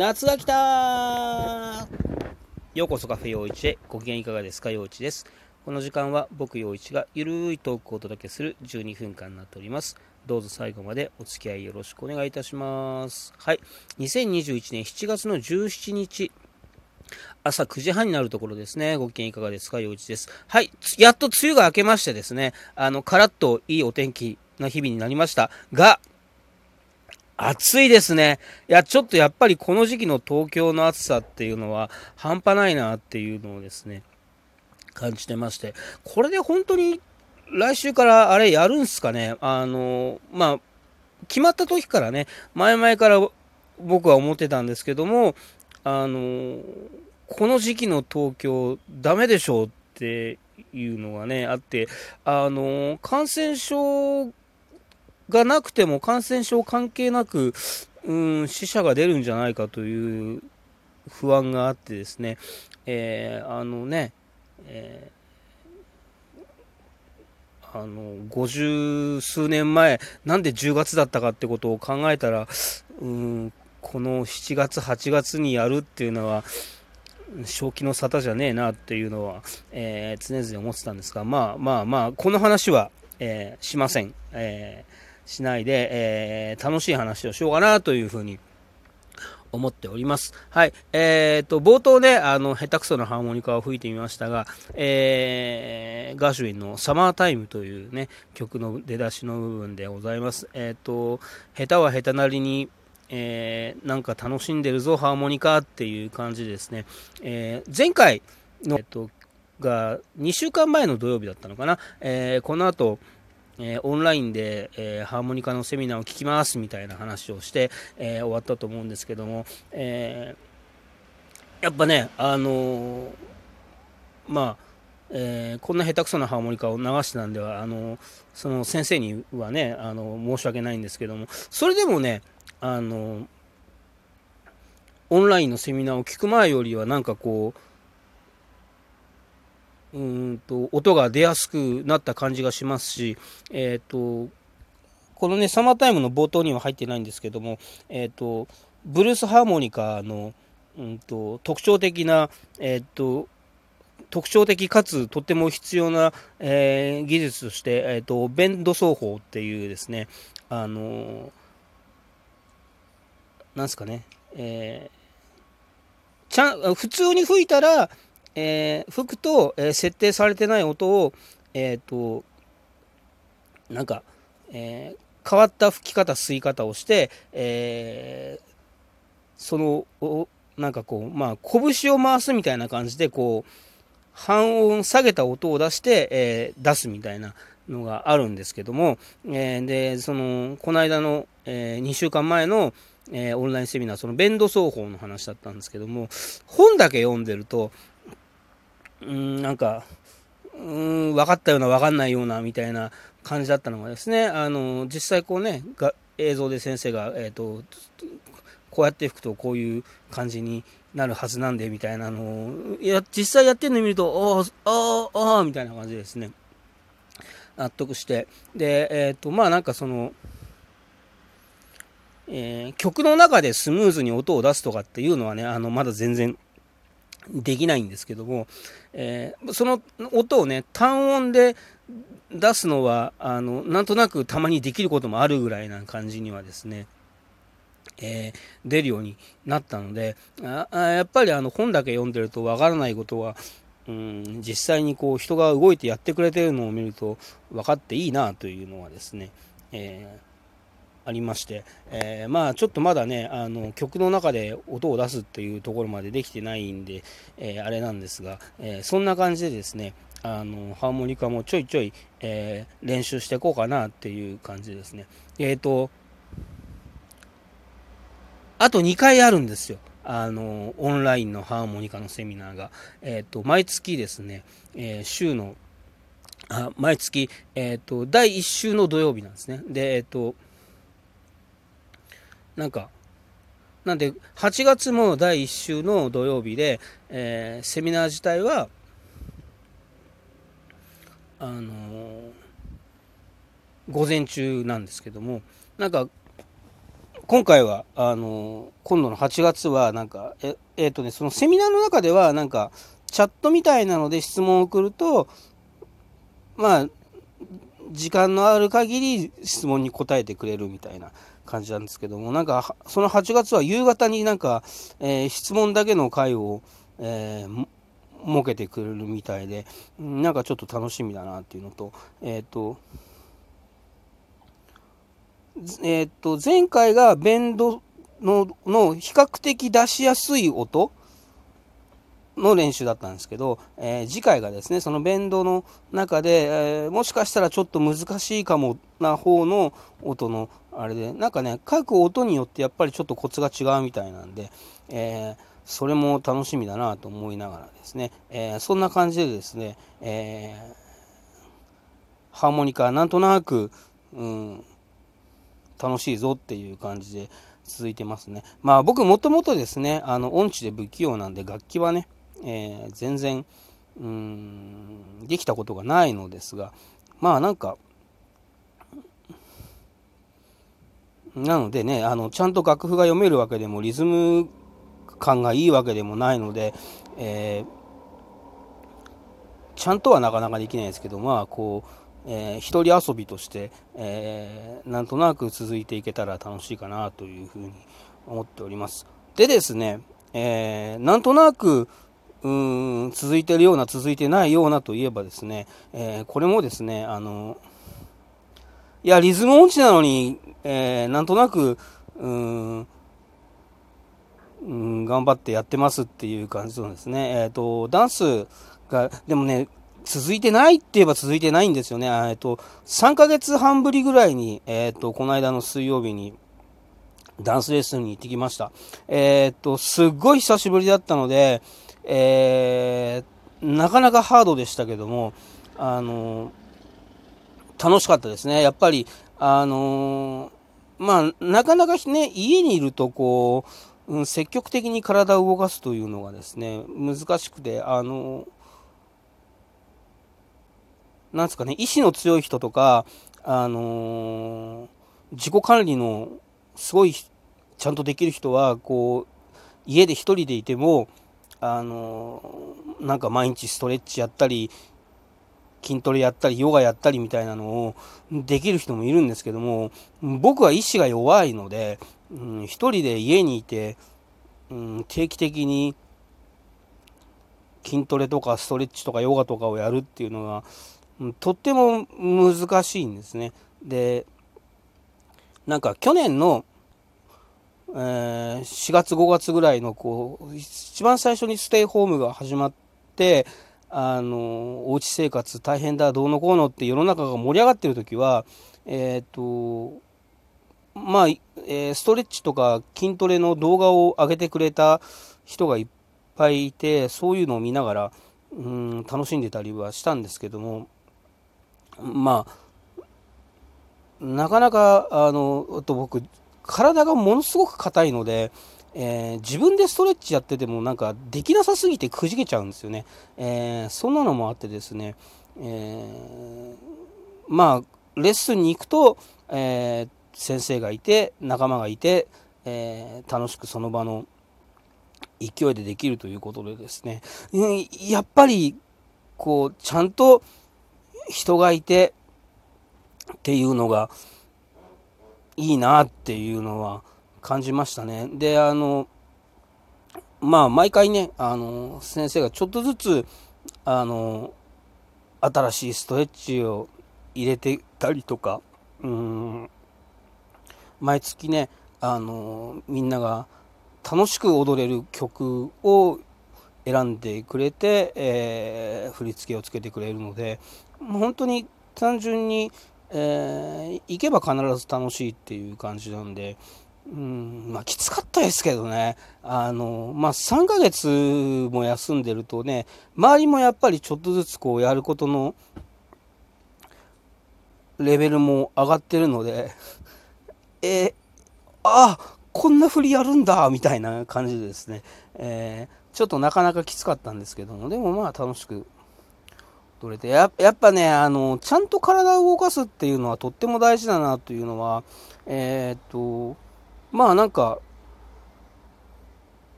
夏が来たようこそカフェ陽一へ。ご機嫌いかがですか？陽一です。この時間は僕陽一がゆるいトークをお届けする12分間になっております。どうぞ最後までお付き合いよろしくお願いいたします。はい。2021年7月の17日朝9時半になるところですね。ご機嫌いかがですか？陽一です。はい。やっと梅雨が明けましてですね、あの、カラッといいお天気な日々になりましたが、暑いですね。いや、ちょっとやっぱりこの時期の東京の暑さっていうのは半端ないなっていうのをですね、感じてまして、これで本当に来週からあれやるんすかね？あの、まあ、決まった時からね、前々から僕は思ってたんですけども、あの、この時期の東京ダメでしょうっていうのがね、あって、あの、感染症がなくても感染症関係なく、うん、死者が出るんじゃないかという不安があってですね、えー、あのね、えー、あの50数年前なんで10月だったかってことを考えたら、うん、この7月8月にやるっていうのは正気の沙汰じゃねえなっていうのは、えー、常々思ってたんですがまあまあまあこの話は、えー、しません。えーしないで、えー、楽しい話をしようかなというふうに思っております。はい。えっ、ー、と、冒頭ね、あの、下手くそなハーモニカを吹いてみましたが、えー、ガーシュウィンのサマータイムというね、曲の出だしの部分でございます。えっ、ー、と、下手は下手なりに、えー、なんか楽しんでるぞ、ハーモニカっていう感じですね。えー、前回の、えっと、が2週間前の土曜日だったのかな。えー、この後、えー、オンラインで、えー、ハーモニカのセミナーを聞きますみたいな話をして、え、終わったと思うんですけども、えやっぱね、あのまあ、えこんな下手くそなハーモニカを流してたんでは、あのその先生にはね、あの申し訳ないんですけども、それでもね、あのオンラインのセミナーを聞く前よりはなんかこう、うんと音が出やすくなった感じがしますし、えーと、このねサマータイムの冒頭には入ってないんですけども、えーと、ブルースハーモニカの、うんと、特徴的な、えー、と特徴的かつとても必要な、えー、技術として、えー、とベンド奏法っていうですねあのなんすかね、えー、ちゃん普通に吹いたらえー、吹くと、えー、設定されてない音を、え、ー、と、なんか、え変わった吹き方、吸い方をして、えその、なんかこう、まあ、拳を回すみたいな感じで、こう、半音下げた音を出して、え出すみたいなのがあるんですけども、えで、その、この間の、え2週間前の、えオンラインセミナー、そのベンド奏法の話だったんですけども、本だけ読んでると、うん、なんか、うん、分かったような分かんないようなみたいな感じだったのがですね、あの、実際こうね、が映像で先生が、えっ、ー、と、こうやって吹くとこういう感じになるはずなんでみたいなのを、いや、実際やってるの見ると、ああ、ああ、みたいな感じですね。納得して。で、えっ、ー、と、まあなんかその、えー、曲の中でスムーズに音を出すとかっていうのはね、あの、まだ全然できないんですけども、えー、その音をね単音で出すのはあのなんとなくたまにできることもあるぐらいな感じにはですね、えー、出るようになったのであやっぱりあの本だけ読んでるとわからないことはうん実際にこう人が動いてやってくれてるのを見ると分かっていいなというのはですね、えーありまして、えー、まあちょっとまだねあの曲の中で音を出すっていうところまでできてないんで、えー、あれなんですが、えー、そんな感じでですねあのハーモニカもちょいちょい、え練習していこうかなっていう感じですね。えっ、とあと2回あるんですよ。あのオンラインのハーモニカのセミナーが、えーと、毎月ですね、え週のあ毎月、えーと、第1週の土曜日なんですね。でえっ、となんか、なんで、8月も第1週の土曜日で、えー、セミナー自体は、あのー、午前中なんですけども、なんか、今回は、あの、今度の8月は、なんか、え、えっ、とね、そのセミナーの中では、なんか、チャットみたいなので質問を送ると、まあ、時間のある限り質問に答えてくれるみたいな感じなんですけども、なんか、その8月は夕方になんか、えー、質問だけの会を、えー、設けてくれるみたいで、なんかちょっと楽しみだなっていうのと、えっ、と、えっ、と、前回がベンドのの比較的出しやすい音の練習だったんですけど、えー、次回がですね、そのベンドの中で、えー、もしかしたらちょっと難しいかもな方の音のあれで、なんかね、各音によってやっぱりちょっとコツが違うみたいなんで、えー、それも楽しみだなと思いながらですね、えそんな感じでですね、えハーモニカなんとなく、うん、楽しいぞっていう感じで続いてますね。まあ僕もともとですね、あの音痴で不器用なんで楽器はね、えー、全然、うん、できたことがないのですが、まあなんか、なのでね、あの、ちゃんと楽譜が読めるわけでも、リズム感がいいわけでもないので、えー、ちゃんとはなかなかできないですけど、まあ、こう、えー、一人遊びとして、えー、なんとなく続いていけたら楽しいかなというふうに思っております。でですね、えー、なんとなく、うん続いてるような続いてないようなといえばですね、えー、これもですねあのいやリズム音痴なのに、えー、なんとなくうんうん頑張ってやってますっていう感じのですね、えーと、ダンスがでもね続いてないって言えば続いてないんですよね。えっと、3ヶ月半ぶりぐらいに、えっと、この間の水曜日に、ダンスレッスンに行ってきました。えっと、すっごい久しぶりだったので、えー、なかなかハードでしたけども、あの楽しかったですね。やっぱり、あのまあ、なかなかね、家にいると、こう、うん、積極的に体を動かすというのがですね、難しくて、あのなんですかね、意志の強い人とか、あの自己管理のすごいちゃんとできる人は、こう、家で一人でいても、あのなんか毎日ストレッチやったり筋トレやったりヨガやったりみたいなのをできる人もいるんですけども僕は意志が弱いので、うん、一人で家にいて、うん、定期的に筋トレとかストレッチとかヨガとかをやるっていうのが、とっても難しいんですね。でなんか去年のえー、4月5月ぐらいのこう一番最初にステイホームが始まってあのおうち生活大変だどうのこうのって世の中が盛り上がってる時はえっ、ー、とまあ、えー、ストレッチとか筋トレの動画を上げてくれた人がいっぱいいてそういうのを見ながらうん楽しんでたりはしたんですけどもまあなかなかあのあと僕体がものすごく硬いので、えー、自分でストレッチやっててもなんかできなさすぎてくじけちゃうんですよね。えー、そんなのもあってですね、えー、まあレッスンに行くと、え先生がいて仲間がいて、え楽しくその場の勢いでできるということでですね、やっぱりこうちゃんと人がいてっていうのがいいなっていうのは感じましたね。で、あの、まあ、毎回ね、あの、先生がちょっとずつ、あの、新しいストレッチを入れてたりとか、うん、毎月ね、あの、みんなが楽しく踊れる曲を選んでくれて、えー、振り付けをつけてくれるので、本当に単純にえー、行けば必ず楽しいっていう感じなんで、うん、まあきつかったですけどね、あの、まあ3ヶ月も休んでるとね、周りもやっぱりちょっとずつこうやることのレベルも上がってるので、え、あこんな振りやるんだみたいな感じでですね、えー、ちょっとなかなかきつかったんですけども、でもまあ楽しく取れてややっぱねあのちゃんと体を動かすっていうのはとっても大事だなというのはえー、っとまあなんか、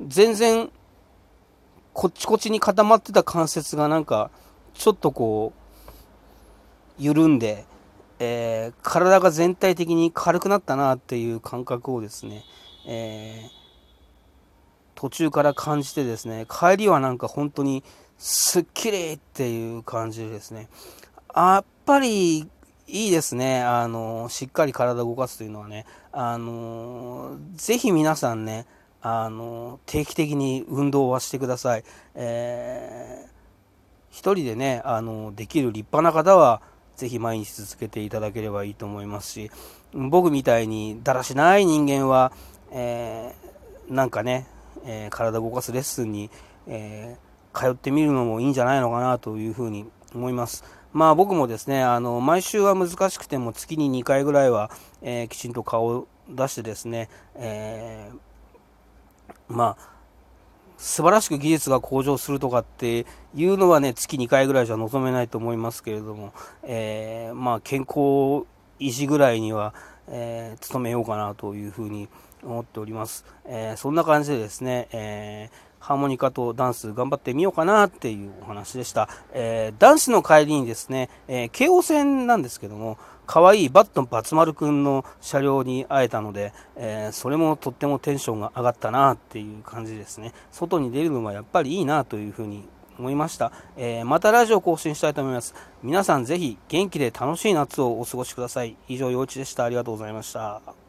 全然、こっちこっちに固まってた関節がなんか、ちょっとこう、緩んで、えー、体が全体的に軽くなったなっていう感覚をですね、えー、途中から感じてですね、帰りはなんか本当にすっきりっていう感じですね。やっぱりいいですね。あの、しっかり体を動かすというのはね。あの、ぜひ皆さんね、あの、定期的に運動はしてください。えー、一人でね、あの、できる立派な方は、ぜひ毎日続けていただければいいと思いますし、僕みたいにだらしない人間は、えー、なんかね、えー、体動かすレッスンに、えー、通ってみるのもいいんじゃないのかなというふうに思います。まあ僕もですね、あの、毎週は難しくても月に2回ぐらいは、えー、きちんと顔を出してですね、えまあ、素晴らしく技術が向上するとかっていうのはね、月2回ぐらいじゃ望めないと思いますけれども、えー、まあ、健康維持ぐらいには、えー、努めようかなというふうに思っております。えー、そんな感じでですね、えーハーモニカとダンス頑張ってみようかなっていうお話でした。えー、男子の帰りにですね、えー、京王線なんですけども、可愛いバットンバツ丸くんの車両に会えたので、えー、それもとってもテンションが上がったなっていう感じですね。外に出るのはやっぱりいいなというふうに思いました、えー、またラジオ更新したいと思います。皆さんぜひ元気で楽しい夏をお過ごしください。以上、陽一でした。ありがとうございました。